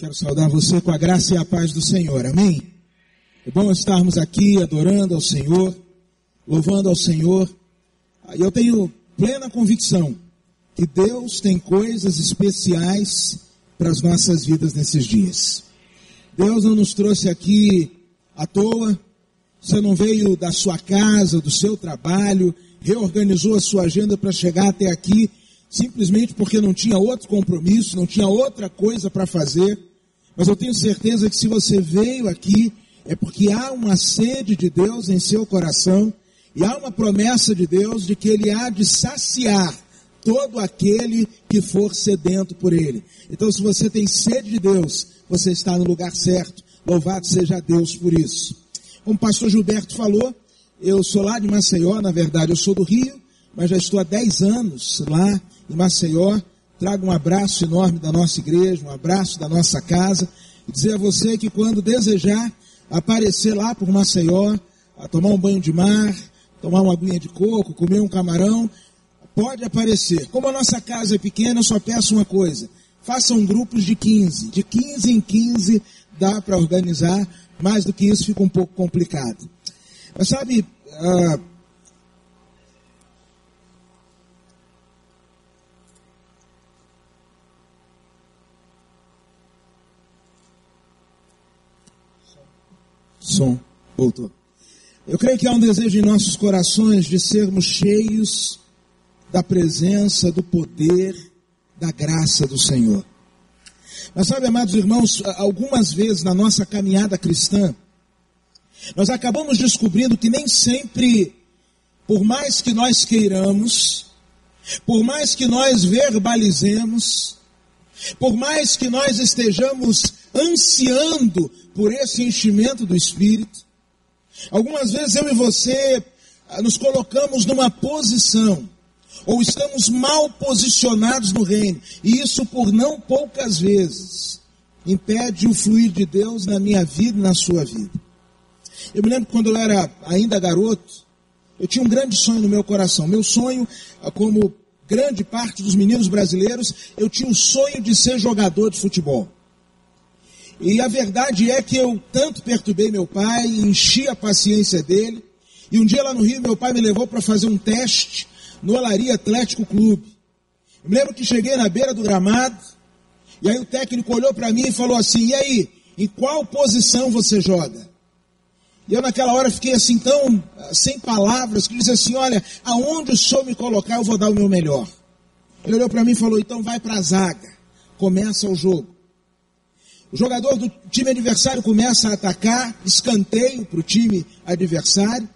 Quero saudar você com a graça e a paz do Senhor. Amém? É bom estarmos aqui adorando ao Senhor, louvando ao Senhor. E eu tenho plena convicção que Deus tem coisas especiais para as nossas vidas nesses dias. Deus não nos trouxe aqui à toa. Você não veio da sua casa, do seu trabalho, reorganizou a sua agenda para chegar até aqui simplesmente porque não tinha outro compromisso, não tinha outra coisa para fazer. Mas eu tenho certeza que se você veio aqui, é porque há uma sede de Deus em seu coração e há uma promessa de Deus de que Ele há de saciar todo aquele que for sedento por Ele. Então, se você tem sede de Deus, você está no lugar certo. Louvado seja Deus por isso. Como o pastor Gilberto falou, eu sou lá de Maceió, na verdade, eu sou do Rio, mas já estou há 10 anos lá em Maceió. Trago um abraço enorme da nossa igreja, um abraço da nossa casa, e dizer a você que quando desejar aparecer lá por Maceió, a tomar um banho de mar, tomar uma aguinha de coco, comer um camarão, pode aparecer. Como a nossa casa é pequena, eu só peço uma coisa: façam grupos de 15. De 15 em 15 dá para organizar, mais do que isso fica um pouco complicado. Mas sabe, uh, Som, voltou. Eu creio que há um desejo em nossos corações de sermos cheios da presença, do poder, da graça do Senhor. Mas sabe, amados irmãos, algumas vezes na nossa caminhada cristã, nós acabamos descobrindo que nem sempre, por mais que nós queiramos, por mais que nós verbalizemos, por mais que nós estejamos ansiando por esse enchimento do Espírito, algumas vezes eu e você ah, nos colocamos numa posição, ou estamos mal posicionados no reino, e isso por não poucas vezes impede o fluir de Deus na minha vida e na sua vida. Eu me lembro quando eu era ainda garoto, eu tinha um grande sonho no meu coração. Meu sonho, ah, como grande parte dos meninos brasileiros, eu tinha o sonho de ser jogador de futebol. E a verdade é que eu tanto perturbei meu pai, enchi a paciência dele, e um dia lá no Rio meu pai me levou para fazer um teste no Olaria Atlético Clube. Eu me lembro que cheguei na beira do gramado, e aí o técnico olhou para mim e falou assim: "E aí, em qual posição você joga?" E eu naquela hora fiquei assim tão sem palavras, que disse assim: Olha, aonde o senhor me colocar, eu vou dar o meu melhor. Ele olhou para mim e falou: Então vai para a zaga, começa o jogo. O jogador do time adversário começa a atacar, escanteio para o time adversário.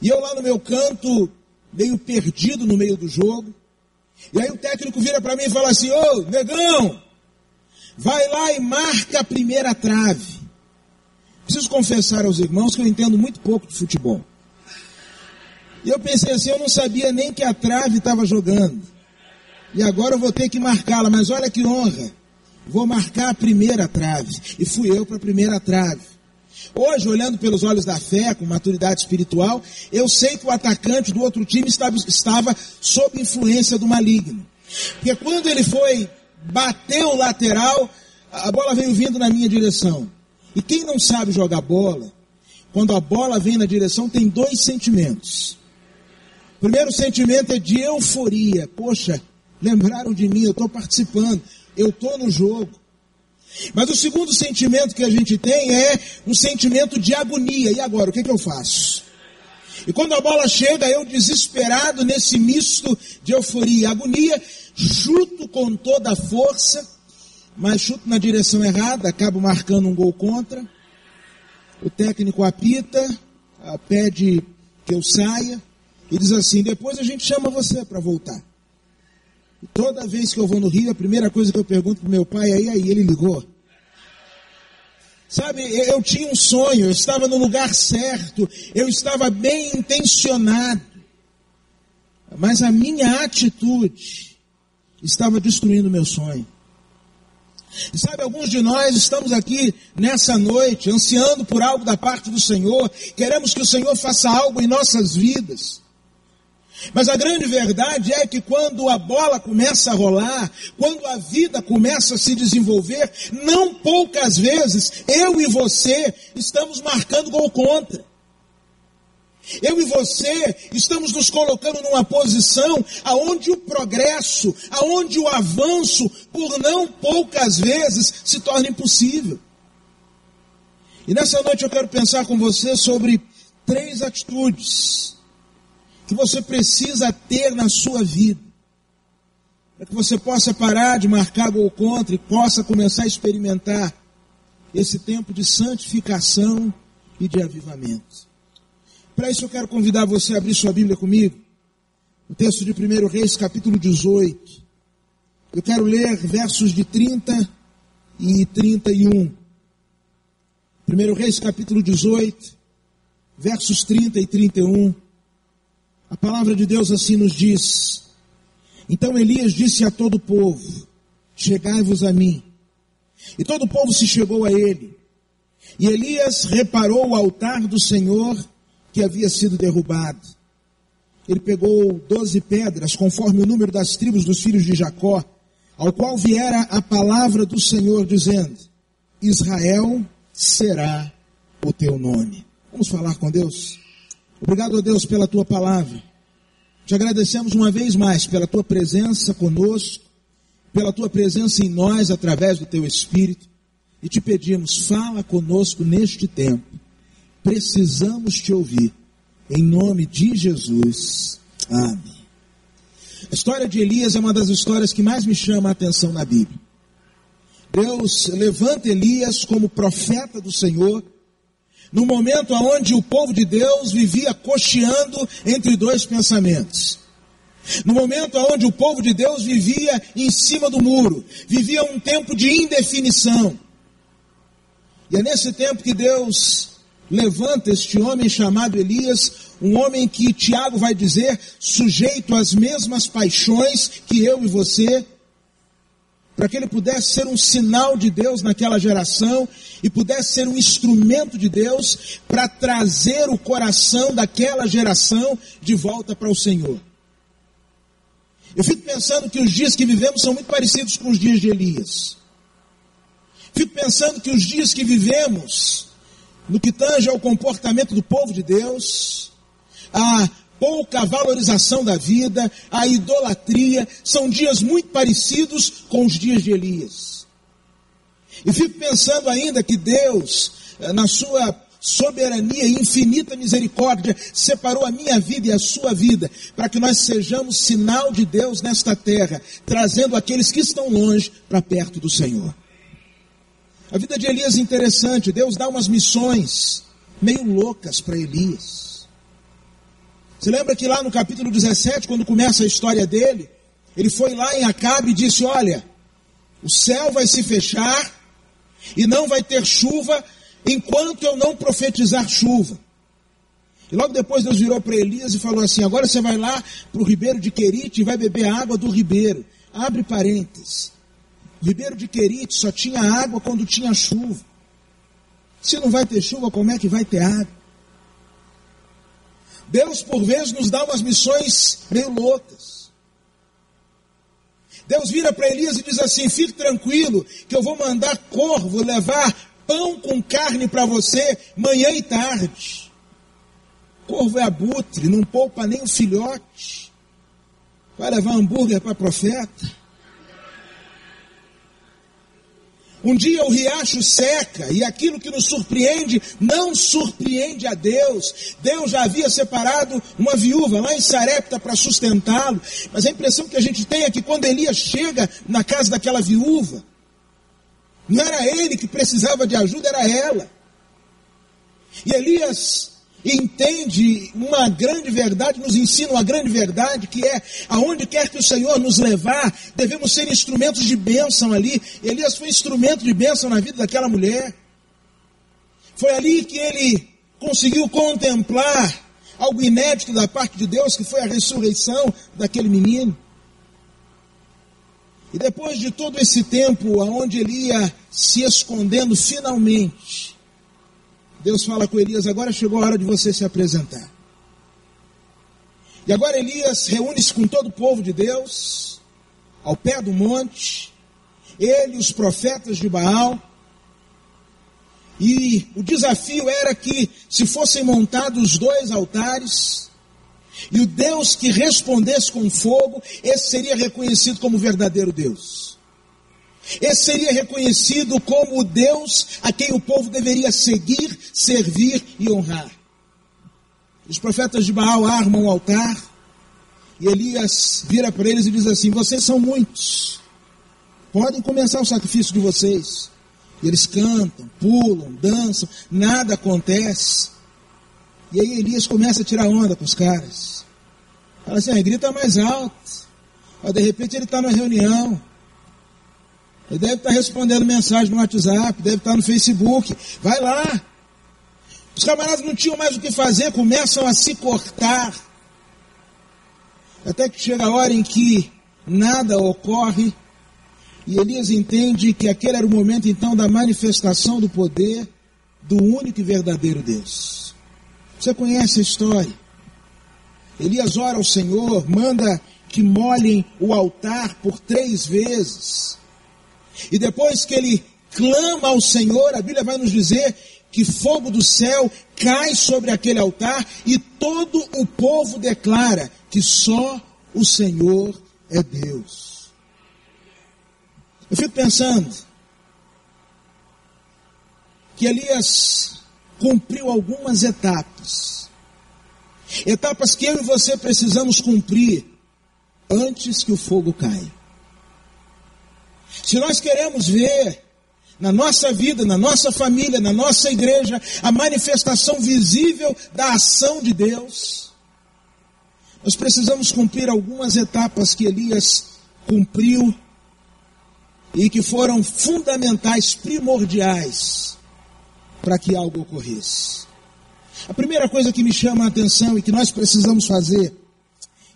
E eu lá no meu canto, meio perdido no meio do jogo. E aí o técnico vira para mim e fala assim: Ô, negão, vai lá e marca a primeira trave. Preciso confessar aos irmãos que eu entendo muito pouco de futebol. E eu pensei assim, eu não sabia nem que a trave estava jogando. E agora eu vou ter que marcá-la, mas olha que honra. Vou marcar a primeira trave. E fui eu para a primeira trave. Hoje, olhando pelos olhos da fé, com maturidade espiritual, eu sei que o atacante do outro time estava, estava sob influência do maligno. Porque quando ele foi bater o lateral, a bola veio vindo na minha direção. E quem não sabe jogar bola, quando a bola vem na direção, tem dois sentimentos. O primeiro sentimento é de euforia. Poxa, lembraram de mim, eu estou participando, eu estou no jogo. Mas o segundo sentimento que a gente tem é um sentimento de agonia. E agora, o que, que eu faço? E quando a bola chega, eu desesperado nesse misto de euforia e agonia, chuto com toda a força mas chuto na direção errada, acabo marcando um gol contra. O técnico apita, pede que eu saia e diz assim: depois a gente chama você para voltar. Toda vez que eu vou no Rio, a primeira coisa que eu pergunto para meu pai é: e aí, ele ligou? Sabe, eu tinha um sonho, eu estava no lugar certo, eu estava bem intencionado, mas a minha atitude estava destruindo meu sonho. E sabe, alguns de nós estamos aqui nessa noite ansiando por algo da parte do Senhor, queremos que o Senhor faça algo em nossas vidas. Mas a grande verdade é que quando a bola começa a rolar, quando a vida começa a se desenvolver, não poucas vezes eu e você estamos marcando gol contra. Eu e você estamos nos colocando numa posição aonde o progresso, aonde o avanço, por não poucas vezes, se torna impossível. E nessa noite eu quero pensar com você sobre três atitudes que você precisa ter na sua vida. Para que você possa parar de marcar gol contra e possa começar a experimentar esse tempo de santificação e de avivamento. Para isso eu quero convidar você a abrir sua Bíblia comigo. O texto de 1 Reis, capítulo 18. Eu quero ler versos de 30 e 31. 1 Reis, capítulo 18, versos 30 e 31. A palavra de Deus assim nos diz: Então Elias disse a todo o povo: Chegai-vos a mim. E todo o povo se chegou a ele. E Elias reparou o altar do Senhor que havia sido derrubado. Ele pegou doze pedras, conforme o número das tribos dos filhos de Jacó, ao qual viera a palavra do Senhor, dizendo: Israel será o teu nome. Vamos falar com Deus? Obrigado a Deus pela tua palavra. Te agradecemos uma vez mais pela tua presença conosco, pela tua presença em nós através do teu Espírito, e te pedimos, fala conosco neste tempo precisamos te ouvir. Em nome de Jesus. Amém. A história de Elias é uma das histórias que mais me chama a atenção na Bíblia. Deus levanta Elias como profeta do Senhor, no momento onde o povo de Deus vivia cocheando entre dois pensamentos. No momento onde o povo de Deus vivia em cima do muro, vivia um tempo de indefinição. E é nesse tempo que Deus levanta este homem chamado Elias, um homem que Tiago vai dizer, sujeito às mesmas paixões que eu e você, para que ele pudesse ser um sinal de Deus naquela geração e pudesse ser um instrumento de Deus para trazer o coração daquela geração de volta para o Senhor. Eu fico pensando que os dias que vivemos são muito parecidos com os dias de Elias. Fico pensando que os dias que vivemos no que tange ao comportamento do povo de Deus, a pouca valorização da vida, a idolatria, são dias muito parecidos com os dias de Elias. E fico pensando ainda que Deus, eh, na sua soberania e infinita misericórdia, separou a minha vida e a sua vida, para que nós sejamos sinal de Deus nesta terra, trazendo aqueles que estão longe para perto do Senhor. A vida de Elias é interessante. Deus dá umas missões meio loucas para Elias. Você lembra que lá no capítulo 17, quando começa a história dele, ele foi lá em Acabe e disse: Olha, o céu vai se fechar e não vai ter chuva enquanto eu não profetizar chuva. E logo depois Deus virou para Elias e falou assim: Agora você vai lá para o ribeiro de Querite e vai beber a água do ribeiro. Abre parênteses. Ribeiro de Querite só tinha água quando tinha chuva. Se não vai ter chuva, como é que vai ter água? Deus, por vezes, nos dá umas missões meio loucas. Deus vira para Elias e diz assim: fique tranquilo, que eu vou mandar corvo levar pão com carne para você manhã e tarde. Corvo é abutre, não poupa nem o filhote. Vai levar hambúrguer para profeta. Um dia o riacho seca e aquilo que nos surpreende não surpreende a Deus. Deus já havia separado uma viúva lá em Sarepta para sustentá-lo, mas a impressão que a gente tem é que quando Elias chega na casa daquela viúva, não era ele que precisava de ajuda, era ela. E Elias entende uma grande verdade, nos ensina uma grande verdade, que é, aonde quer que o Senhor nos levar, devemos ser instrumentos de bênção ali. Elias foi instrumento de bênção na vida daquela mulher. Foi ali que ele conseguiu contemplar algo inédito da parte de Deus, que foi a ressurreição daquele menino. E depois de todo esse tempo, aonde ele ia se escondendo finalmente, Deus fala com Elias: agora chegou a hora de você se apresentar. E agora Elias reúne-se com todo o povo de Deus, ao pé do monte, ele os profetas de Baal. E o desafio era que se fossem montados dois altares, e o Deus que respondesse com fogo, esse seria reconhecido como verdadeiro Deus. Esse seria reconhecido como o Deus a quem o povo deveria seguir, servir e honrar. Os profetas de Baal armam o altar, e Elias vira para eles e diz assim: Vocês são muitos, podem começar o sacrifício de vocês. E eles cantam, pulam, dançam, nada acontece. E aí Elias começa a tirar onda com os caras. Fala assim, ah, grita mais alto. Ó, de repente ele está na reunião. Ele deve estar respondendo mensagem no WhatsApp, deve estar no Facebook. Vai lá. Os camaradas não tinham mais o que fazer, começam a se cortar. Até que chega a hora em que nada ocorre. E Elias entende que aquele era o momento então da manifestação do poder do único e verdadeiro Deus. Você conhece a história. Elias ora ao Senhor, manda que molhem o altar por três vezes. E depois que ele clama ao Senhor, a Bíblia vai nos dizer que fogo do céu cai sobre aquele altar e todo o povo declara que só o Senhor é Deus. Eu fico pensando que Elias cumpriu algumas etapas. Etapas que eu e você precisamos cumprir antes que o fogo caia. Se nós queremos ver na nossa vida, na nossa família, na nossa igreja, a manifestação visível da ação de Deus, nós precisamos cumprir algumas etapas que Elias cumpriu e que foram fundamentais, primordiais para que algo ocorresse. A primeira coisa que me chama a atenção e que nós precisamos fazer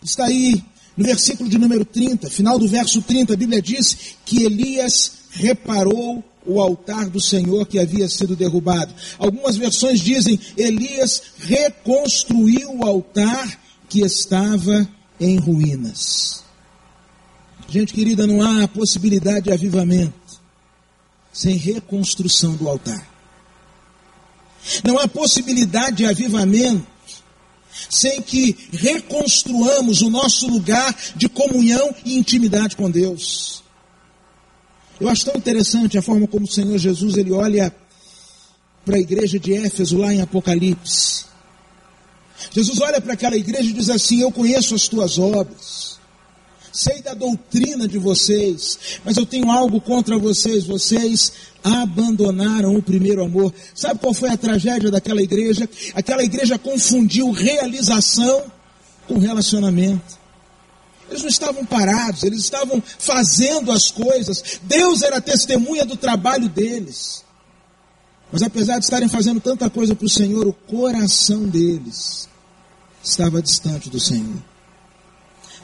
está aí no versículo de número 30, final do verso 30, a Bíblia diz que Elias reparou o altar do Senhor que havia sido derrubado. Algumas versões dizem Elias reconstruiu o altar que estava em ruínas. Gente querida, não há possibilidade de avivamento sem reconstrução do altar. Não há possibilidade de avivamento sem que reconstruamos o nosso lugar de comunhão e intimidade com Deus. Eu acho tão interessante a forma como o Senhor Jesus ele olha para a igreja de Éfeso lá em Apocalipse. Jesus olha para aquela igreja e diz assim: Eu conheço as tuas obras, sei da doutrina de vocês, mas eu tenho algo contra vocês. Vocês abandonaram o primeiro amor. Sabe qual foi a tragédia daquela igreja? Aquela igreja confundiu realização com relacionamento. Eles não estavam parados, eles estavam fazendo as coisas. Deus era testemunha do trabalho deles. Mas apesar de estarem fazendo tanta coisa para o Senhor, o coração deles estava distante do Senhor.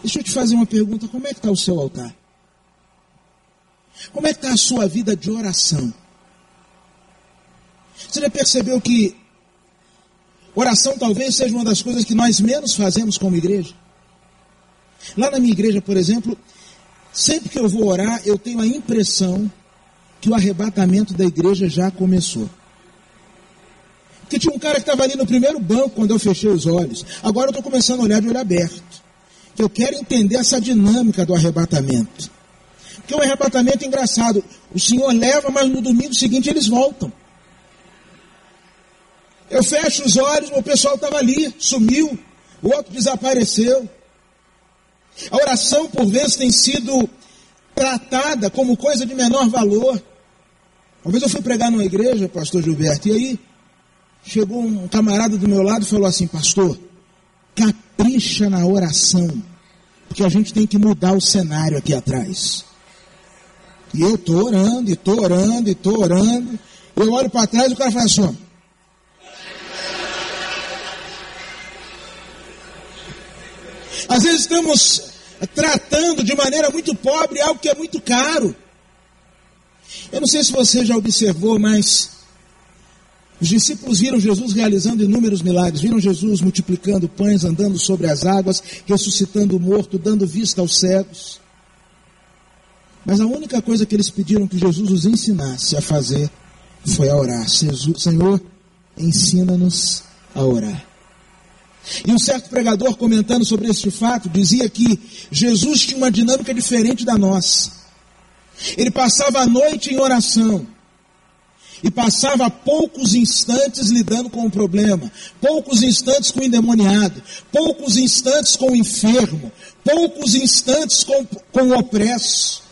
Deixa eu te fazer uma pergunta: como é que está o seu altar? Como é que está a sua vida de oração? Você já percebeu que oração talvez seja uma das coisas que nós menos fazemos como igreja? Lá na minha igreja, por exemplo, sempre que eu vou orar, eu tenho a impressão que o arrebatamento da igreja já começou. Porque tinha um cara que estava ali no primeiro banco quando eu fechei os olhos. Agora eu estou começando a olhar de olho aberto. Que eu quero entender essa dinâmica do arrebatamento. Porque o arrebatamento é engraçado. O Senhor leva, mas no domingo seguinte eles voltam. Eu fecho os olhos, o pessoal estava ali, sumiu, o outro desapareceu. A oração, por vezes, tem sido tratada como coisa de menor valor. Uma vez eu fui pregar numa igreja, pastor Gilberto, e aí chegou um camarada do meu lado e falou assim: Pastor, capricha na oração, porque a gente tem que mudar o cenário aqui atrás. E eu estou orando, e estou orando, e estou orando. Eu olho para trás e o cara fala assim: Às vezes estamos tratando de maneira muito pobre algo que é muito caro. Eu não sei se você já observou, mas Os discípulos viram Jesus realizando inúmeros milagres, viram Jesus multiplicando pães, andando sobre as águas, ressuscitando o morto, dando vista aos cegos. Mas a única coisa que eles pediram que Jesus os ensinasse a fazer foi a orar. Senhor, ensina-nos a orar. E um certo pregador, comentando sobre este fato, dizia que Jesus tinha uma dinâmica diferente da nossa. Ele passava a noite em oração e passava poucos instantes lidando com o problema, poucos instantes com o endemoniado, poucos instantes com o enfermo, poucos instantes com, com o opresso.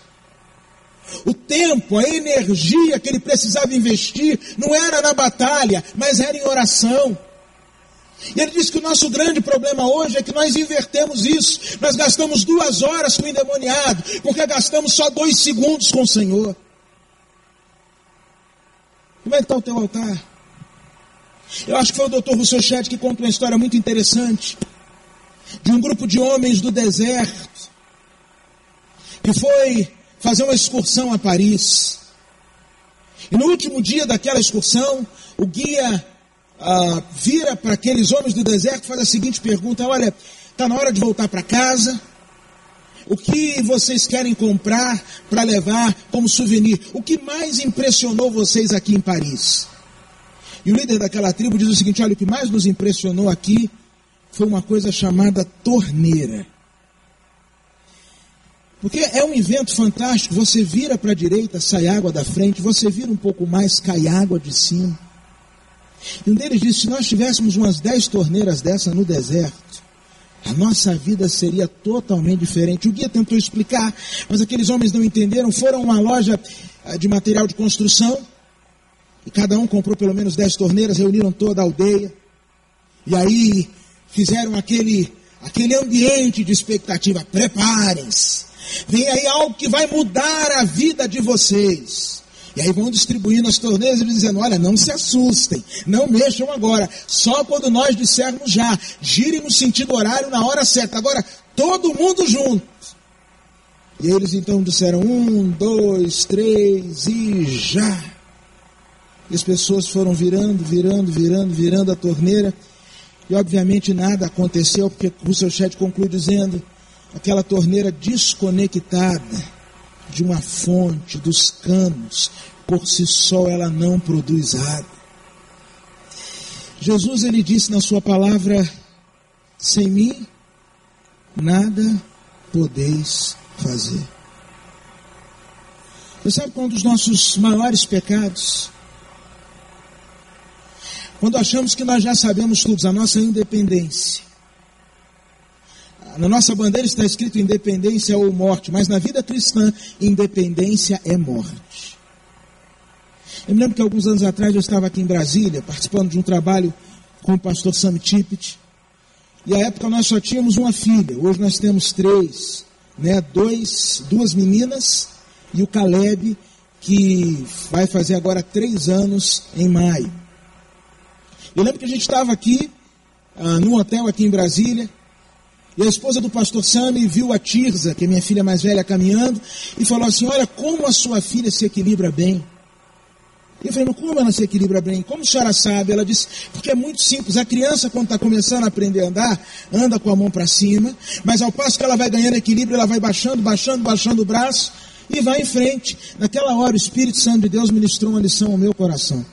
O tempo, a energia que ele precisava investir não era na batalha, mas era em oração. E ele diz que o nosso grande problema hoje é que nós invertemos isso. Nós gastamos duas horas com o endemoniado, porque gastamos só dois segundos com o Senhor. Como é que está o teu altar? Eu acho que foi o doutor Rousseau Chet que conta uma história muito interessante de um grupo de homens do deserto que foi fazer uma excursão a Paris. E no último dia daquela excursão, o guia ah, vira para aqueles homens do deserto e faz a seguinte pergunta: Olha, está na hora de voltar para casa. O que vocês querem comprar para levar como souvenir? O que mais impressionou vocês aqui em Paris? E o líder daquela tribo diz o seguinte: olha, o que mais nos impressionou aqui foi uma coisa chamada torneira. Porque é um evento fantástico. Você vira para a direita, sai água da frente, você vira um pouco mais, cai água de cima. E um deles disse: se nós tivéssemos umas dez torneiras dessa no deserto, a nossa vida seria totalmente diferente. O guia tentou explicar, mas aqueles homens não entenderam. Foram a uma loja eh, de material de construção e cada um comprou pelo menos dez torneiras, reuniram toda a aldeia e aí fizeram aquele aquele ambiente de expectativa. Preparem-se. Vem aí algo que vai mudar a vida de vocês. E aí vão distribuindo as torneiras e dizendo: olha, não se assustem, não mexam agora, só quando nós dissermos já, girem no sentido horário na hora certa. Agora, todo mundo junto. E eles então disseram: um, dois, três e já. E as pessoas foram virando, virando, virando, virando a torneira. E obviamente nada aconteceu, porque o seu chat conclui dizendo: aquela torneira desconectada de uma fonte, dos canos, por si só ela não produz água. Jesus ele disse na sua palavra: sem mim nada podeis fazer. Você sabe qual é um dos nossos maiores pecados? Quando achamos que nós já sabemos tudo, a nossa independência. Na nossa bandeira está escrito independência ou morte, mas na vida cristã, independência é morte. Eu me lembro que alguns anos atrás eu estava aqui em Brasília, participando de um trabalho com o pastor Sam Tippett, e à época nós só tínhamos uma filha, hoje nós temos três, né? Dois, duas meninas e o Caleb, que vai fazer agora três anos em maio. Eu lembro que a gente estava aqui, ah, num hotel aqui em Brasília, e a esposa do pastor Sami viu a Tirza, que é minha filha mais velha, caminhando, e falou assim: Olha como a sua filha se equilibra bem. E eu falei, mas como ela se equilibra bem? Como a senhora sabe? Ela disse, porque é muito simples. A criança, quando está começando a aprender a andar, anda com a mão para cima, mas ao passo que ela vai ganhando equilíbrio, ela vai baixando, baixando, baixando o braço e vai em frente. Naquela hora, o Espírito Santo de Deus ministrou uma lição ao meu coração.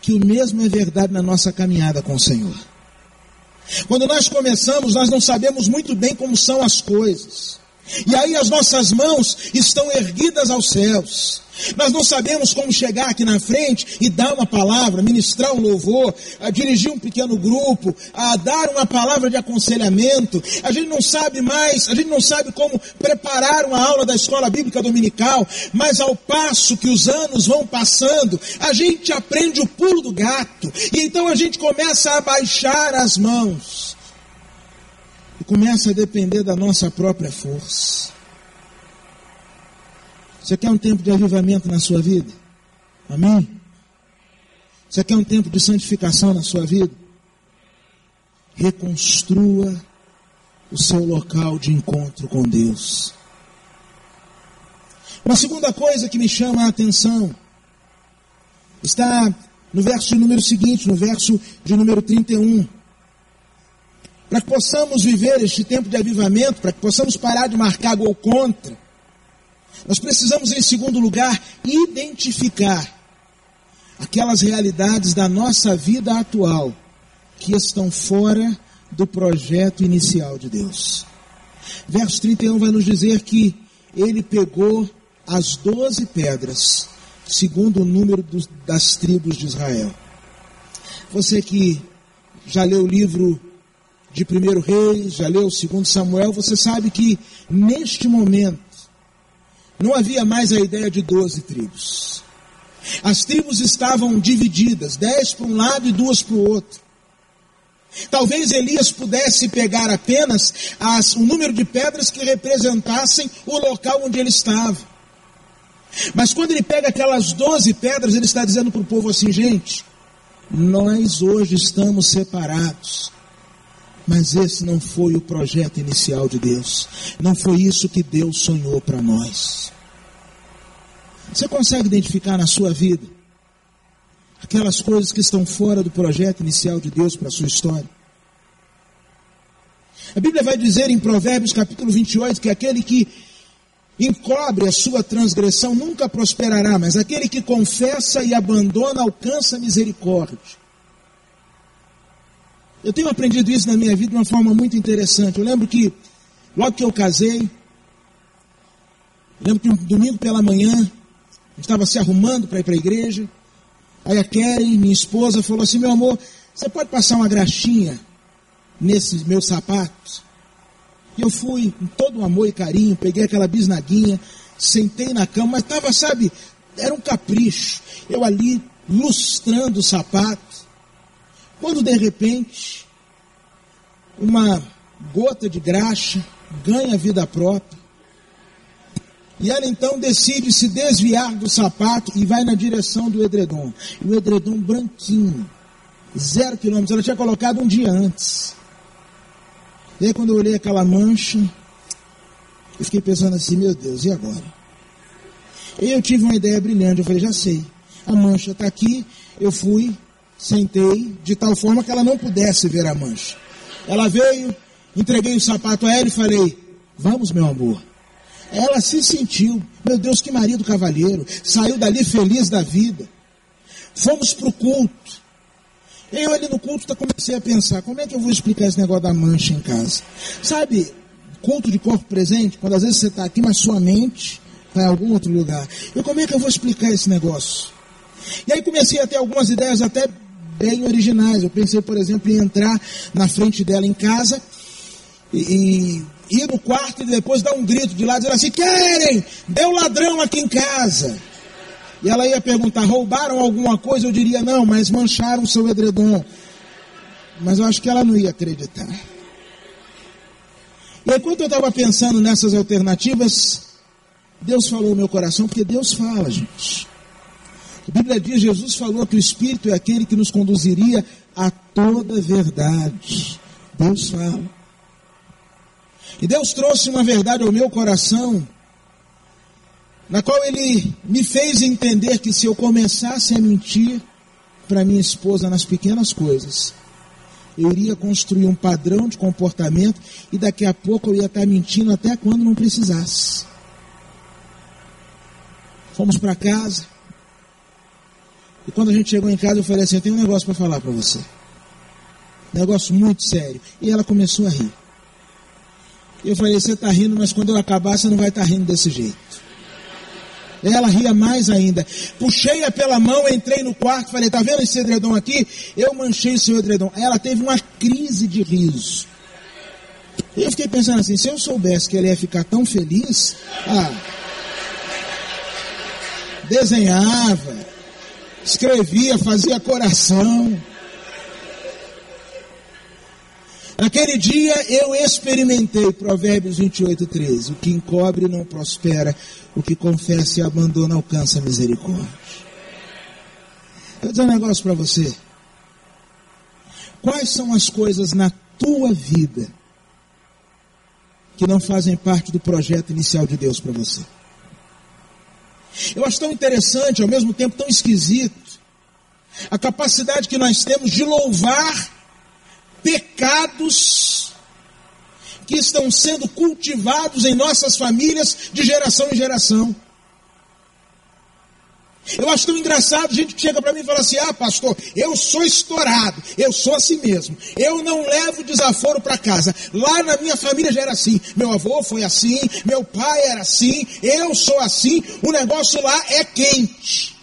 Que o mesmo é verdade na nossa caminhada com o Senhor. Quando nós começamos, nós não sabemos muito bem como são as coisas. E aí as nossas mãos estão erguidas aos céus. Nós não sabemos como chegar aqui na frente e dar uma palavra, ministrar um louvor, dirigir um pequeno grupo, a dar uma palavra de aconselhamento. A gente não sabe mais, a gente não sabe como preparar uma aula da escola bíblica dominical, mas ao passo que os anos vão passando, a gente aprende o pulo do gato. E então a gente começa a baixar as mãos. Começa a depender da nossa própria força. Você quer um tempo de avivamento na sua vida? Amém? Você quer um tempo de santificação na sua vida? Reconstrua o seu local de encontro com Deus. Uma segunda coisa que me chama a atenção está no verso número seguinte, no verso de número 31. Para que possamos viver este tempo de avivamento, para que possamos parar de marcar gol contra, nós precisamos, em segundo lugar, identificar aquelas realidades da nossa vida atual que estão fora do projeto inicial de Deus. Verso 31 vai nos dizer que ele pegou as doze pedras, segundo o número dos, das tribos de Israel. Você que já leu o livro de primeiro Reis, já leu o segundo Samuel, você sabe que neste momento não havia mais a ideia de doze tribos. As tribos estavam divididas, dez para um lado e duas para o outro. Talvez Elias pudesse pegar apenas as, o número de pedras que representassem o local onde ele estava. Mas quando ele pega aquelas doze pedras, ele está dizendo para o povo assim, gente, nós hoje estamos separados. Mas esse não foi o projeto inicial de Deus. Não foi isso que Deus sonhou para nós. Você consegue identificar na sua vida aquelas coisas que estão fora do projeto inicial de Deus para a sua história? A Bíblia vai dizer em Provérbios capítulo 28 que aquele que encobre a sua transgressão nunca prosperará, mas aquele que confessa e abandona alcança misericórdia. Eu tenho aprendido isso na minha vida de uma forma muito interessante. Eu lembro que, logo que eu casei, lembro que um domingo pela manhã, estava se arrumando para ir para a igreja. Aí a Karen, minha esposa, falou assim: Meu amor, você pode passar uma graxinha nesses meus sapatos? E eu fui com todo o amor e carinho, peguei aquela bisnaguinha, sentei na cama, mas estava, sabe, era um capricho. Eu ali lustrando o sapato. Quando de repente, uma gota de graxa ganha vida própria. E ela então decide se desviar do sapato e vai na direção do edredom. E o edredom branquinho, zero quilômetros. Ela tinha colocado um dia antes. E aí quando eu olhei aquela mancha, eu fiquei pensando assim, meu Deus, e agora? E eu tive uma ideia brilhante, eu falei, já sei. A mancha está aqui, eu fui, sentei, de tal forma que ela não pudesse ver a mancha. Ela veio, entreguei o sapato a ela e falei, vamos meu amor. Ela se sentiu, meu Deus, que marido cavalheiro, saiu dali feliz da vida. Fomos para o culto. Eu ali no culto comecei a pensar, como é que eu vou explicar esse negócio da mancha em casa? Sabe, culto de corpo presente, quando às vezes você está aqui, mas sua mente está em algum outro lugar. Eu como é que eu vou explicar esse negócio? E aí comecei a ter algumas ideias até bem originais. Eu pensei, por exemplo, em entrar na frente dela em casa e, ir no quarto e depois dar um grito de lá, dizendo assim: querem, deu ladrão aqui em casa. E ela ia perguntar: roubaram alguma coisa? Eu diria: não, mas mancharam seu edredom. Mas eu acho que ela não ia acreditar. E enquanto eu estava pensando nessas alternativas, Deus falou no meu coração, porque Deus fala, gente. A Bíblia diz: Jesus falou que o Espírito é aquele que nos conduziria a toda verdade. Deus fala. E Deus trouxe uma verdade ao meu coração, na qual Ele me fez entender que se eu começasse a mentir para minha esposa nas pequenas coisas, eu iria construir um padrão de comportamento e daqui a pouco eu ia estar mentindo até quando não precisasse. Fomos para casa. E quando a gente chegou em casa, eu falei assim: Eu tenho um negócio para falar para você. Negócio muito sério. E ela começou a rir. Eu falei, você está rindo, mas quando eu acabar, você não vai estar tá rindo desse jeito. Ela ria mais ainda. Puxei-a pela mão, entrei no quarto, falei, tá vendo esse edredom aqui? Eu manchei seu edredom. Ela teve uma crise de riso. Eu fiquei pensando assim, se eu soubesse que ela ia ficar tão feliz, ah, desenhava, escrevia, fazia coração. Naquele dia eu experimentei Provérbios 28, 13. O que encobre não prospera, o que confessa e abandona alcança misericórdia. Eu vou dizer um negócio para você. Quais são as coisas na tua vida que não fazem parte do projeto inicial de Deus para você? Eu acho tão interessante, ao mesmo tempo tão esquisito, a capacidade que nós temos de louvar pecados que estão sendo cultivados em nossas famílias de geração em geração. Eu acho tão engraçado gente que chega para mim e fala assim: ah, pastor, eu sou estourado, eu sou assim mesmo, eu não levo desaforo para casa. Lá na minha família já era assim, meu avô foi assim, meu pai era assim, eu sou assim, o negócio lá é quente.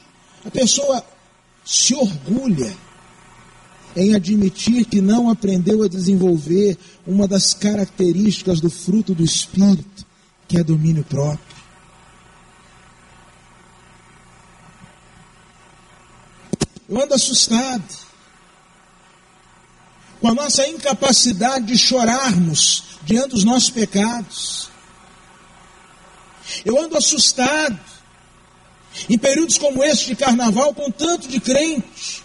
A pessoa se orgulha em admitir que não aprendeu a desenvolver uma das características do fruto do Espírito, que é domínio próprio. Eu ando assustado com a nossa incapacidade de chorarmos diante dos nossos pecados. Eu ando assustado em períodos como esse de carnaval com tanto de crente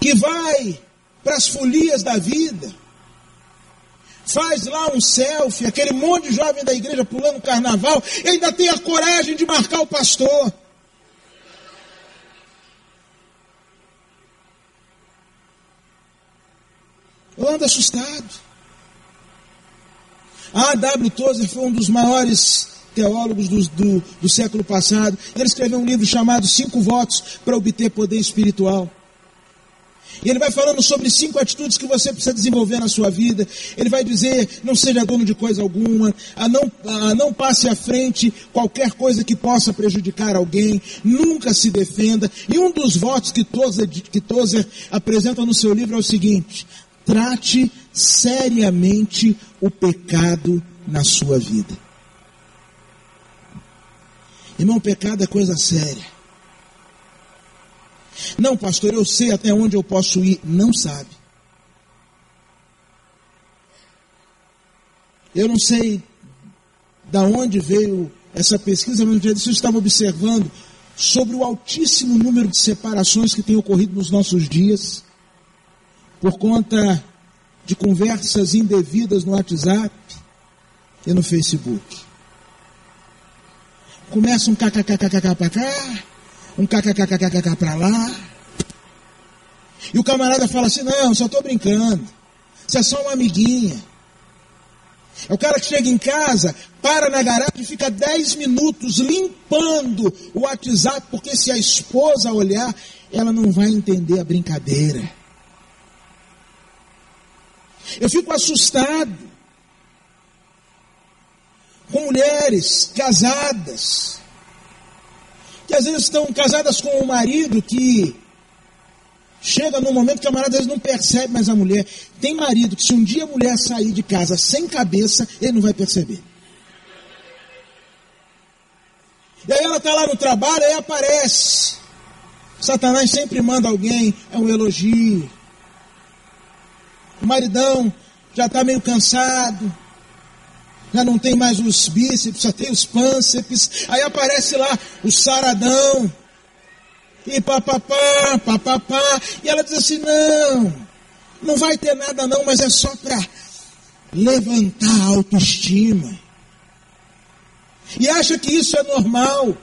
que vai para as folias da vida, faz lá um selfie, aquele monte de jovem da igreja pulando carnaval, e ainda tem a coragem de marcar o pastor. Eu ando assustado. A W. Tozer foi um dos maiores teólogos do, do, do século passado. Ele escreveu um livro chamado Cinco Votos para Obter Poder Espiritual. E ele vai falando sobre cinco atitudes que você precisa desenvolver na sua vida. Ele vai dizer: não seja dono de coisa alguma, a não, a não passe à frente qualquer coisa que possa prejudicar alguém, nunca se defenda. E um dos votos que Tozer, que Tozer apresenta no seu livro é o seguinte: Trate seriamente o pecado na sua vida. Irmão, pecado é coisa séria. Não, pastor, eu sei até onde eu posso ir. Não sabe. Eu não sei da onde veio essa pesquisa, mas eu estava observando sobre o altíssimo número de separações que tem ocorrido nos nossos dias por conta de conversas indevidas no WhatsApp e no Facebook. Começa um kkkk para cá, um kkkk para lá. E o camarada fala assim: não, só estou brincando. Isso é só uma amiguinha. É o cara que chega em casa, para na garagem e fica 10 minutos limpando o WhatsApp, porque se a esposa olhar, ela não vai entender a brincadeira. Eu fico assustado com mulheres casadas, que às vezes estão casadas com um marido que chega num momento que a mulher às vezes não percebe mais a mulher. Tem marido que se um dia a mulher sair de casa sem cabeça, ele não vai perceber. E aí ela está lá no trabalho, aí aparece. Satanás sempre manda alguém, é um elogio, o maridão já está meio cansado, já não tem mais os bíceps, só tem os pânceps. Aí aparece lá o saradão, e papapá, papapá. E ela diz assim: não, não vai ter nada não, mas é só para levantar a autoestima. E acha que isso é normal.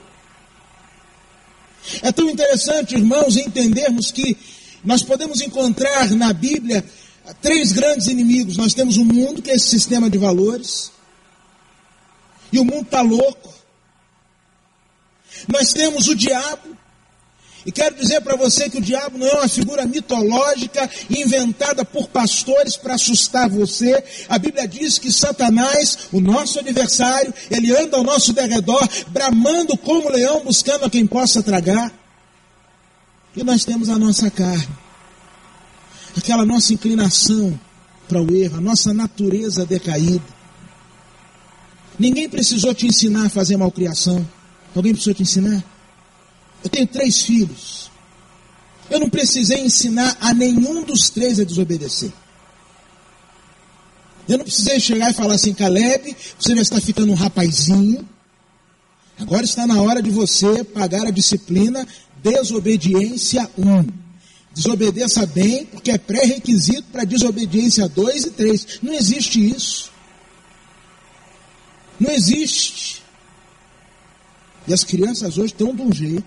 É tão interessante, irmãos, entendermos que nós podemos encontrar na Bíblia três grandes inimigos. Nós temos o mundo, que é esse sistema de valores. E o mundo está louco. Nós temos o diabo. E quero dizer para você que o diabo não é uma figura mitológica inventada por pastores para assustar você. A Bíblia diz que Satanás, o nosso adversário, ele anda ao nosso derredor, bramando como leão, buscando a quem possa tragar. E nós temos a nossa carne aquela nossa inclinação para o erro, a nossa natureza decaída. Ninguém precisou te ensinar a fazer malcriação. Alguém precisou te ensinar? Eu tenho três filhos. Eu não precisei ensinar a nenhum dos três a desobedecer. Eu não precisei chegar e falar assim, Caleb, você já está ficando um rapazinho. Agora está na hora de você pagar a disciplina desobediência 1. Desobedeça bem, porque é pré-requisito para desobediência 2 e 3. Não existe isso. Não existe. E as crianças hoje estão de um jeito.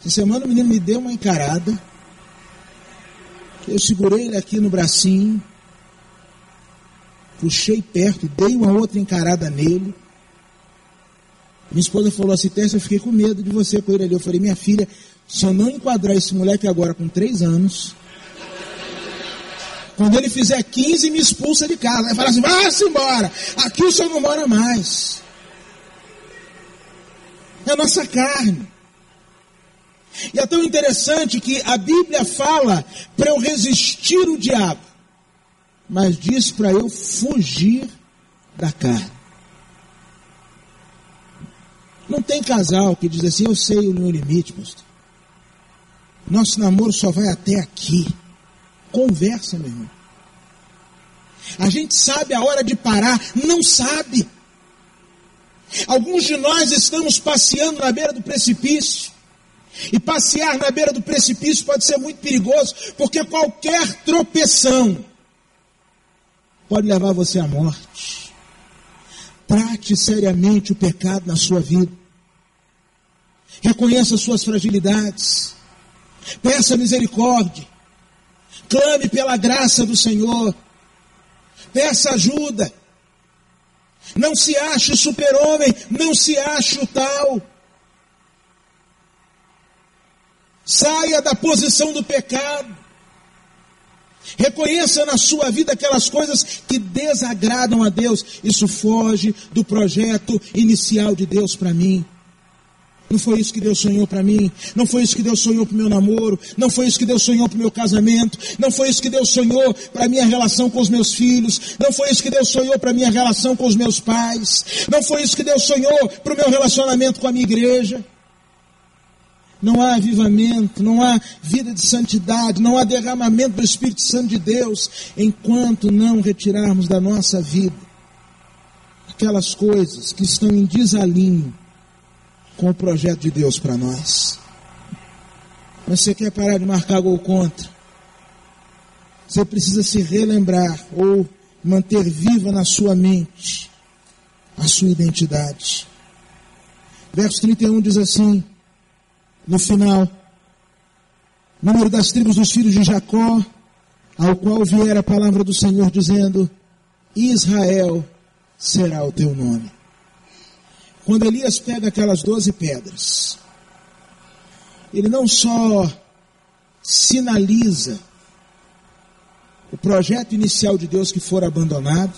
Essa semana o menino me deu uma encarada. Eu segurei ele aqui no bracinho, puxei perto, dei uma outra encarada nele. Minha esposa falou assim, Tessa, eu fiquei com medo de você com ele ali. Eu falei, minha filha, só não enquadrar esse moleque agora com três anos. Quando ele fizer 15, me expulsa de casa. Vai falar assim, vá-se embora. Aqui o senhor não mora mais. É a nossa carne. E é tão interessante que a Bíblia fala para eu resistir o diabo, mas diz para eu fugir da carne. Não tem casal que diz assim, eu sei o meu limite, pastor. Nosso namoro só vai até aqui. Conversa, meu irmão. A gente sabe a hora de parar, não sabe. Alguns de nós estamos passeando na beira do precipício. E passear na beira do precipício pode ser muito perigoso, porque qualquer tropeção pode levar você à morte. Trate seriamente o pecado na sua vida. Reconheça suas fragilidades. Peça misericórdia. Clame pela graça do Senhor. Peça ajuda. Não se ache super-homem, não se ache o tal. Saia da posição do pecado. Reconheça na sua vida aquelas coisas que desagradam a Deus. Isso foge do projeto inicial de Deus para mim. Não foi isso que Deus sonhou para mim. Não foi isso que Deus sonhou para o meu namoro. Não foi isso que Deus sonhou para o meu casamento. Não foi isso que Deus sonhou para a minha relação com os meus filhos. Não foi isso que Deus sonhou para a minha relação com os meus pais. Não foi isso que Deus sonhou para o meu relacionamento com a minha igreja. Não há avivamento, não há vida de santidade, não há derramamento do Espírito Santo de Deus enquanto não retirarmos da nossa vida aquelas coisas que estão em desalinho com o projeto de Deus para nós. Você quer parar de marcar gol contra? Você precisa se relembrar ou manter viva na sua mente a sua identidade. Verso 31 diz assim: no final, número das tribos dos filhos de Jacó, ao qual vier a palavra do Senhor dizendo: Israel será o teu nome. Quando Elias pega aquelas doze pedras, ele não só sinaliza o projeto inicial de Deus que for abandonado,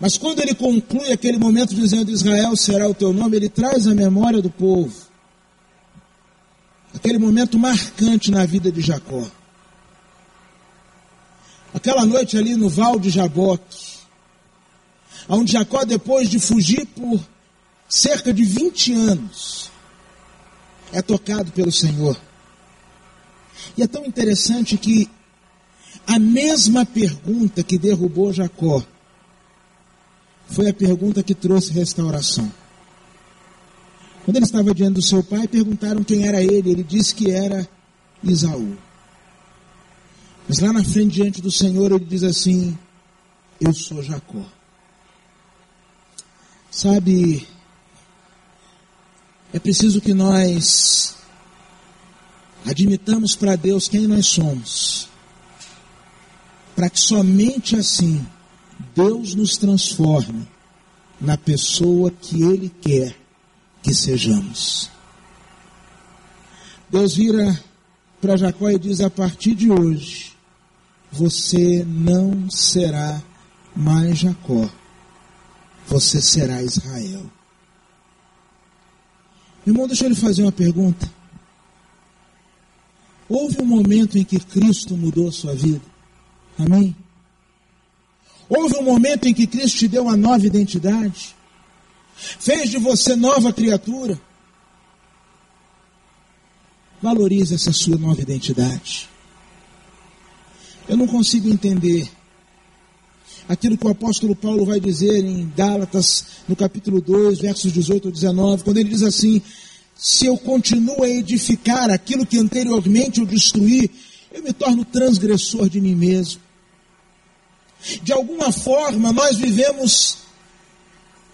mas quando ele conclui aquele momento dizendo Israel será o teu nome, ele traz a memória do povo. Aquele momento marcante na vida de Jacó. Aquela noite ali no Val de Jaboque, onde Jacó, depois de fugir por cerca de 20 anos, é tocado pelo Senhor. E é tão interessante que a mesma pergunta que derrubou Jacó foi a pergunta que trouxe restauração. Quando ele estava diante do seu pai, perguntaram quem era ele. Ele disse que era Isaú. Mas lá na frente, diante do Senhor, ele diz assim: Eu sou Jacó. Sabe, é preciso que nós admitamos para Deus quem nós somos, para que somente assim Deus nos transforme na pessoa que Ele quer que sejamos. Deus vira para Jacó e diz: a partir de hoje, você não será mais Jacó você será Israel. Irmão, deixa eu lhe fazer uma pergunta. Houve um momento em que Cristo mudou a sua vida? Amém? Houve um momento em que Cristo te deu uma nova identidade? Fez de você nova criatura? Valorize essa sua nova identidade. Eu não consigo entender aquilo que o apóstolo Paulo vai dizer em Gálatas, no capítulo 2, versos 18 a 19, quando ele diz assim: Se eu continuo a edificar aquilo que anteriormente eu destruí, eu me torno transgressor de mim mesmo. De alguma forma, nós vivemos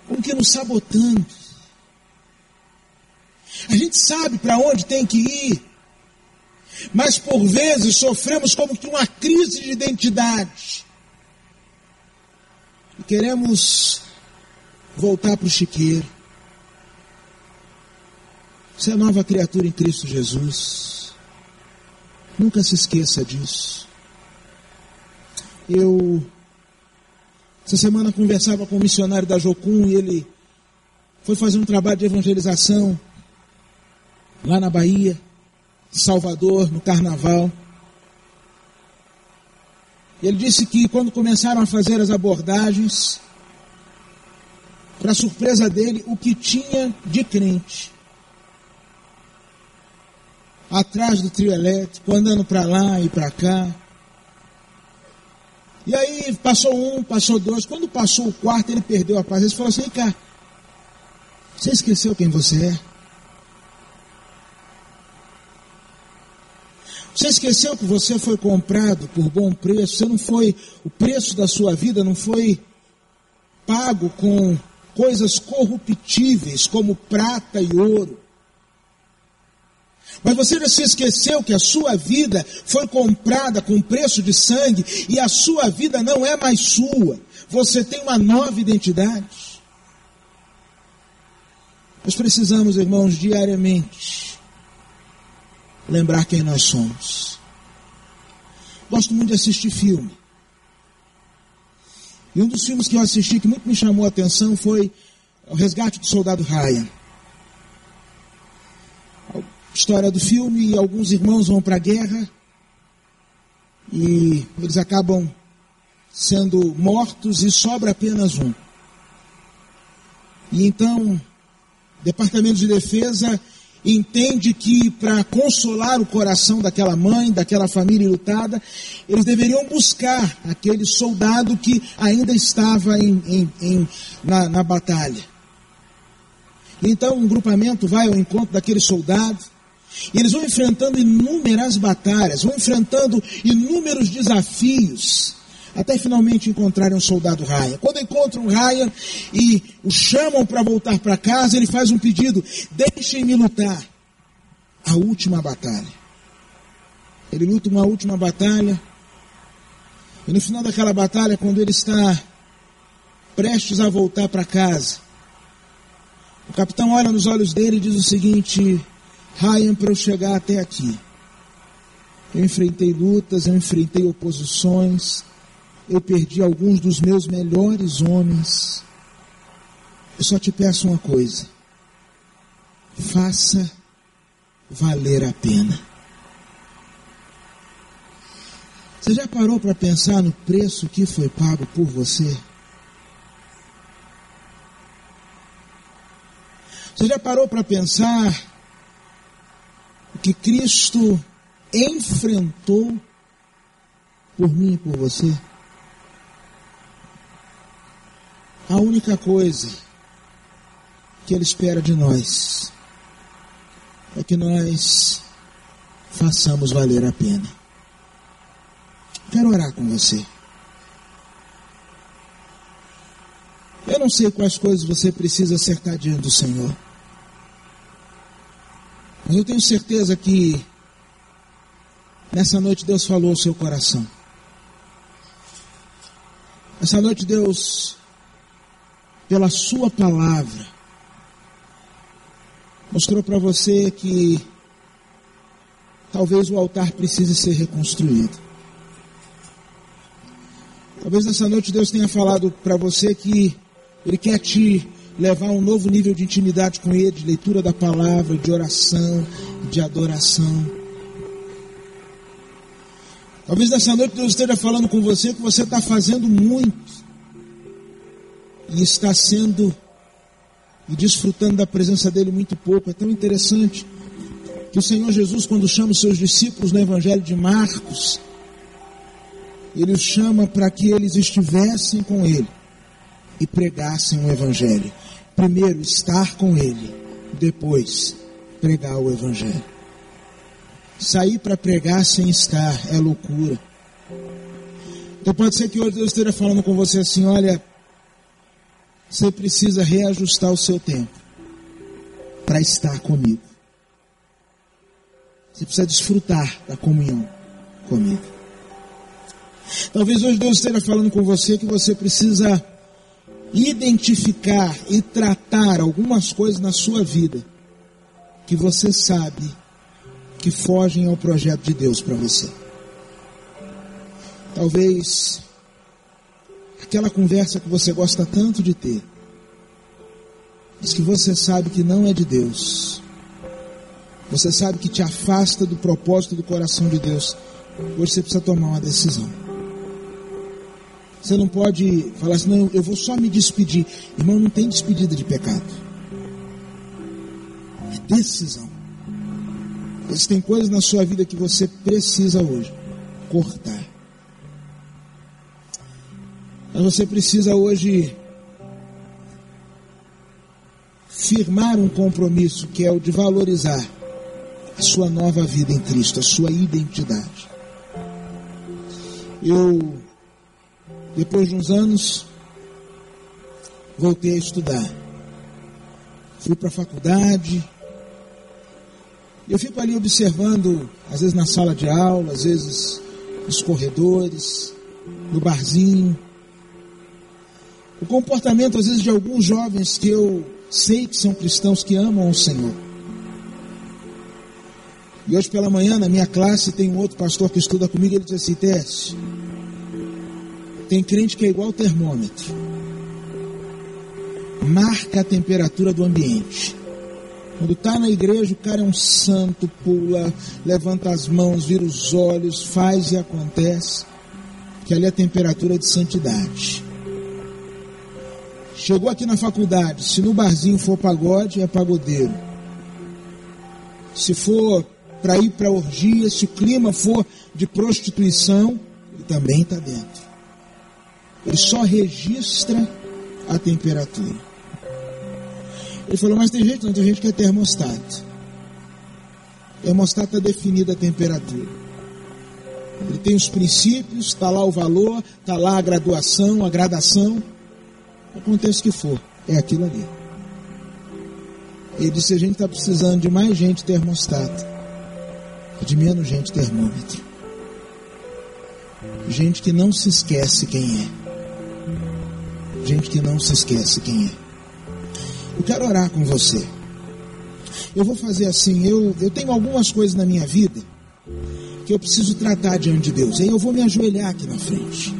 como que nos sabotando. A gente sabe para onde tem que ir. Mas por vezes sofremos como que uma crise de identidade. E queremos voltar para o chiqueiro. Você é nova criatura em Cristo Jesus. Nunca se esqueça disso. Eu, essa semana, conversava com um missionário da Jocum e ele foi fazer um trabalho de evangelização lá na Bahia, Salvador, no Carnaval. Ele disse que quando começaram a fazer as abordagens, para surpresa dele, o que tinha de crente atrás do trio elétrico, andando para lá e para cá. E aí passou um, passou dois. Quando passou o quarto, ele perdeu a paz. Ele falou assim: cá, você esqueceu quem você é? Você esqueceu que você foi comprado por bom preço? Você não foi, o preço da sua vida não foi pago com coisas corruptíveis como prata e ouro. Mas você já se esqueceu que a sua vida foi comprada com preço de sangue e a sua vida não é mais sua. Você tem uma nova identidade. Nós precisamos, irmãos, diariamente lembrar quem nós somos. Gosto muito de assistir filme. E um dos filmes que eu assisti que muito me chamou a atenção foi O Resgate do Soldado Ryan história do filme, alguns irmãos vão para a guerra e eles acabam sendo mortos e sobra apenas um. E então, Departamento de Defesa entende que para consolar o coração daquela mãe, daquela família lutada, eles deveriam buscar aquele soldado que ainda estava em, em, em, na, na batalha. Então, um grupamento vai ao encontro daquele soldado e eles vão enfrentando inúmeras batalhas, vão enfrentando inúmeros desafios, até finalmente encontrarem um soldado Ryan. Quando encontram Ryan e o chamam para voltar para casa, ele faz um pedido: deixem-me lutar a última batalha. Ele luta uma última batalha, e no final daquela batalha, quando ele está prestes a voltar para casa, o capitão olha nos olhos dele e diz o seguinte: Ryan, para eu chegar até aqui, eu enfrentei lutas, eu enfrentei oposições, eu perdi alguns dos meus melhores homens. Eu só te peço uma coisa: faça valer a pena. Você já parou para pensar no preço que foi pago por você? Você já parou para pensar o que Cristo enfrentou por mim e por você. A única coisa que Ele espera de nós é que nós façamos valer a pena. Quero orar com você. Eu não sei quais coisas você precisa acertar diante do Senhor. Mas eu tenho certeza que nessa noite Deus falou ao seu coração. Essa noite Deus, pela sua palavra, mostrou para você que talvez o altar precise ser reconstruído. Talvez nessa noite Deus tenha falado para você que Ele quer te levar a um novo nível de intimidade com Ele, de leitura da palavra, de oração, de adoração. Talvez nessa noite Deus esteja falando com você que você está fazendo muito e está sendo e desfrutando da presença dele muito pouco. É tão interessante que o Senhor Jesus, quando chama os seus discípulos no Evangelho de Marcos, ele os chama para que eles estivessem com ele e pregassem o Evangelho. Primeiro, estar com Ele, depois, pregar o Evangelho. Sair para pregar sem estar é loucura. Então pode ser que hoje Deus esteja falando com você assim: olha, você precisa reajustar o seu tempo. para estar comigo. Você precisa desfrutar da comunhão comigo. Talvez hoje Deus esteja falando com você que você precisa identificar e tratar algumas coisas na sua vida que você sabe que fogem ao projeto de Deus para você. Talvez aquela conversa que você gosta tanto de ter, mas que você sabe que não é de Deus. Você sabe que te afasta do propósito do coração de Deus. Hoje você precisa tomar uma decisão. Você não pode falar assim, não, eu vou só me despedir. Irmão, não tem despedida de pecado. É decisão. Existem coisas na sua vida que você precisa hoje cortar. Mas você precisa hoje firmar um compromisso que é o de valorizar a sua nova vida em Cristo, a sua identidade. Eu depois de uns anos, voltei a estudar. Fui para a faculdade. Eu fico ali observando, às vezes na sala de aula, às vezes nos corredores, no barzinho. O comportamento, às vezes, de alguns jovens que eu sei que são cristãos que amam o Senhor. E hoje pela manhã, na minha classe, tem um outro pastor que estuda comigo, ele diz assim, Teste, tem crente que é igual termômetro. Marca a temperatura do ambiente. Quando está na igreja, o cara é um santo, pula, levanta as mãos, vira os olhos, faz e acontece. Que ali é a temperatura de santidade. Chegou aqui na faculdade, se no barzinho for pagode, é pagodeiro. Se for para ir para orgia, se o clima for de prostituição, ele também está dentro. Ele só registra a temperatura. Ele falou, mas tem gente, não tem gente que é termostato. Termostato está definida a temperatura. Ele tem os princípios, está lá o valor, está lá a graduação, a gradação. O que for, é aquilo ali. Ele disse: a gente está precisando de mais gente termostato, de menos gente termômetro. Gente que não se esquece quem é gente que não se esquece quem é. Eu quero orar com você. Eu vou fazer assim, eu, eu tenho algumas coisas na minha vida que eu preciso tratar diante de Deus. Aí eu vou me ajoelhar aqui na frente.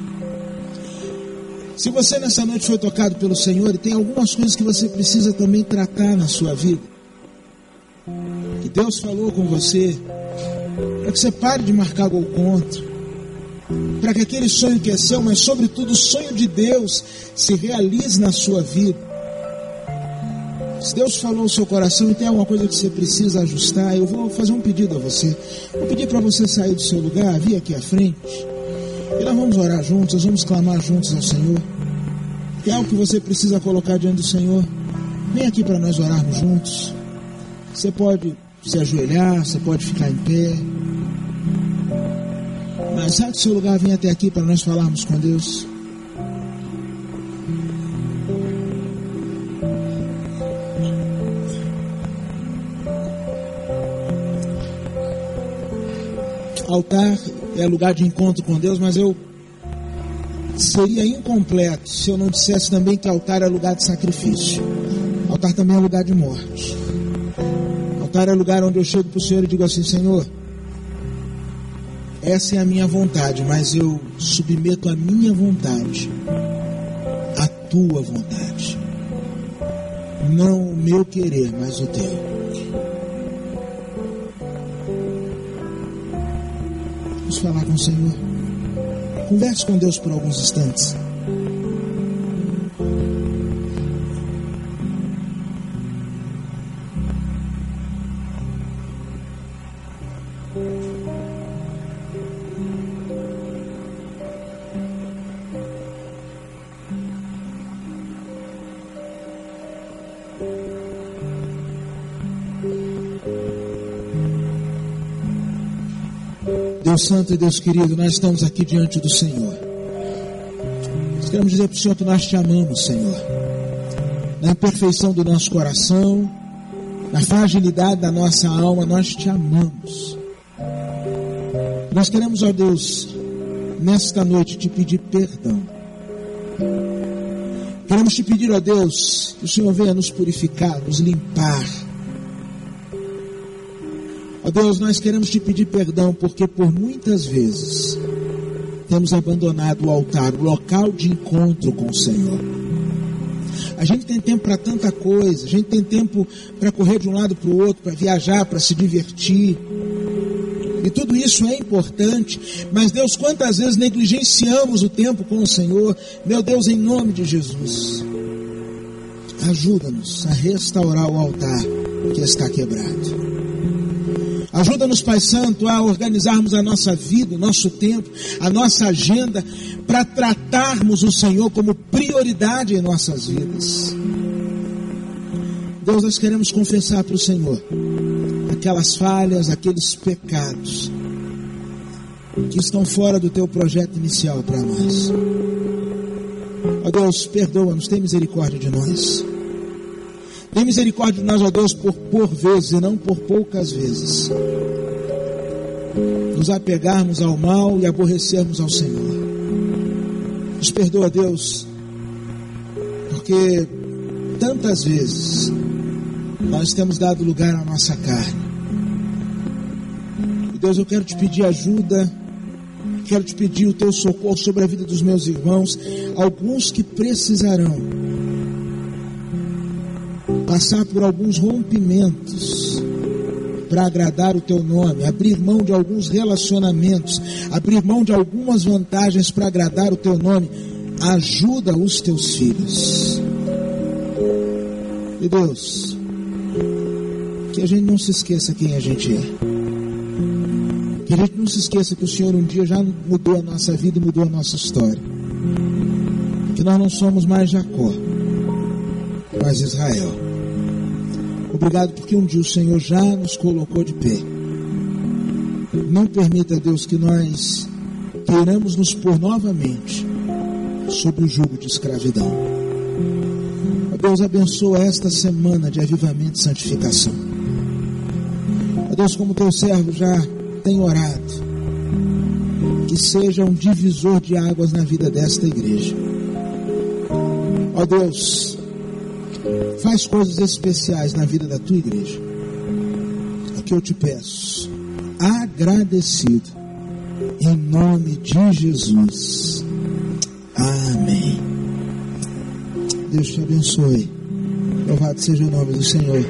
Se você nessa noite foi tocado pelo Senhor e tem algumas coisas que você precisa também tratar na sua vida, que Deus falou com você, para que você pare de marcar gol contra, para que aquele sonho que é seu, mas sobretudo o sonho de Deus, se realize na sua vida. Se Deus falou no seu coração e tem alguma coisa que você precisa ajustar, eu vou fazer um pedido a você. Vou pedir para você sair do seu lugar, vir aqui à frente. E nós vamos orar juntos, nós vamos clamar juntos ao Senhor. Tem algo que você precisa colocar diante do Senhor? Vem aqui para nós orarmos juntos. Você pode se ajoelhar, você pode ficar em pé. Mas sai do seu lugar, vem até aqui para nós falarmos com Deus. Altar é lugar de encontro com Deus, mas eu seria incompleto se eu não dissesse também que altar é lugar de sacrifício. Altar também é lugar de morte. Altar é lugar onde eu chego para o Senhor e digo assim: Senhor, essa é a minha vontade, mas eu submeto a minha vontade à tua vontade. Não o meu querer, mas o teu. Falar com o Senhor. Converse com Deus por alguns instantes. Deus Santo e Deus querido, nós estamos aqui diante do Senhor. Nós queremos dizer para o Senhor que nós te amamos, Senhor. Na imperfeição do nosso coração, na fragilidade da nossa alma, nós te amamos. Nós queremos, ó Deus, nesta noite te pedir perdão. Queremos te pedir, ó Deus, que o Senhor venha nos purificar, nos limpar. Deus, nós queremos te pedir perdão porque por muitas vezes temos abandonado o altar, o local de encontro com o Senhor. A gente tem tempo para tanta coisa, a gente tem tempo para correr de um lado para o outro, para viajar, para se divertir. E tudo isso é importante, mas Deus, quantas vezes negligenciamos o tempo com o Senhor? Meu Deus, em nome de Jesus, ajuda-nos a restaurar o altar que está quebrado. Ajuda-nos, Pai Santo, a organizarmos a nossa vida, o nosso tempo, a nossa agenda, para tratarmos o Senhor como prioridade em nossas vidas. Deus, nós queremos confessar para o Senhor aquelas falhas, aqueles pecados que estão fora do teu projeto inicial para nós. Ó Deus, perdoa-nos, tem misericórdia de nós. Tem misericórdia de nós, ó Deus, por, por vezes e não por poucas vezes. Nos apegarmos ao mal e aborrecermos ao Senhor. Nos perdoa, Deus, porque tantas vezes nós temos dado lugar à nossa carne. E Deus, eu quero te pedir ajuda, quero te pedir o teu socorro sobre a vida dos meus irmãos, alguns que precisarão passar por alguns rompimentos para agradar o teu nome, abrir mão de alguns relacionamentos, abrir mão de algumas vantagens para agradar o teu nome. Ajuda os teus filhos. E Deus, que a gente não se esqueça quem a gente é. Que a gente não se esqueça que o Senhor um dia já mudou a nossa vida e mudou a nossa história. Que nós não somos mais Jacó, mas Israel. Obrigado porque um dia o Senhor já nos colocou de pé. Não permita, Deus, que nós queiramos nos pôr novamente sob o jugo de escravidão. Deus abençoa esta semana de avivamento e santificação. Deus, como teu servo já tem orado, que seja um divisor de águas na vida desta igreja. Ó Deus, Faz coisas especiais na vida da tua igreja. É que eu te peço. Agradecido. Em nome de Jesus. Amém. Deus te abençoe. Louvado seja o nome do Senhor.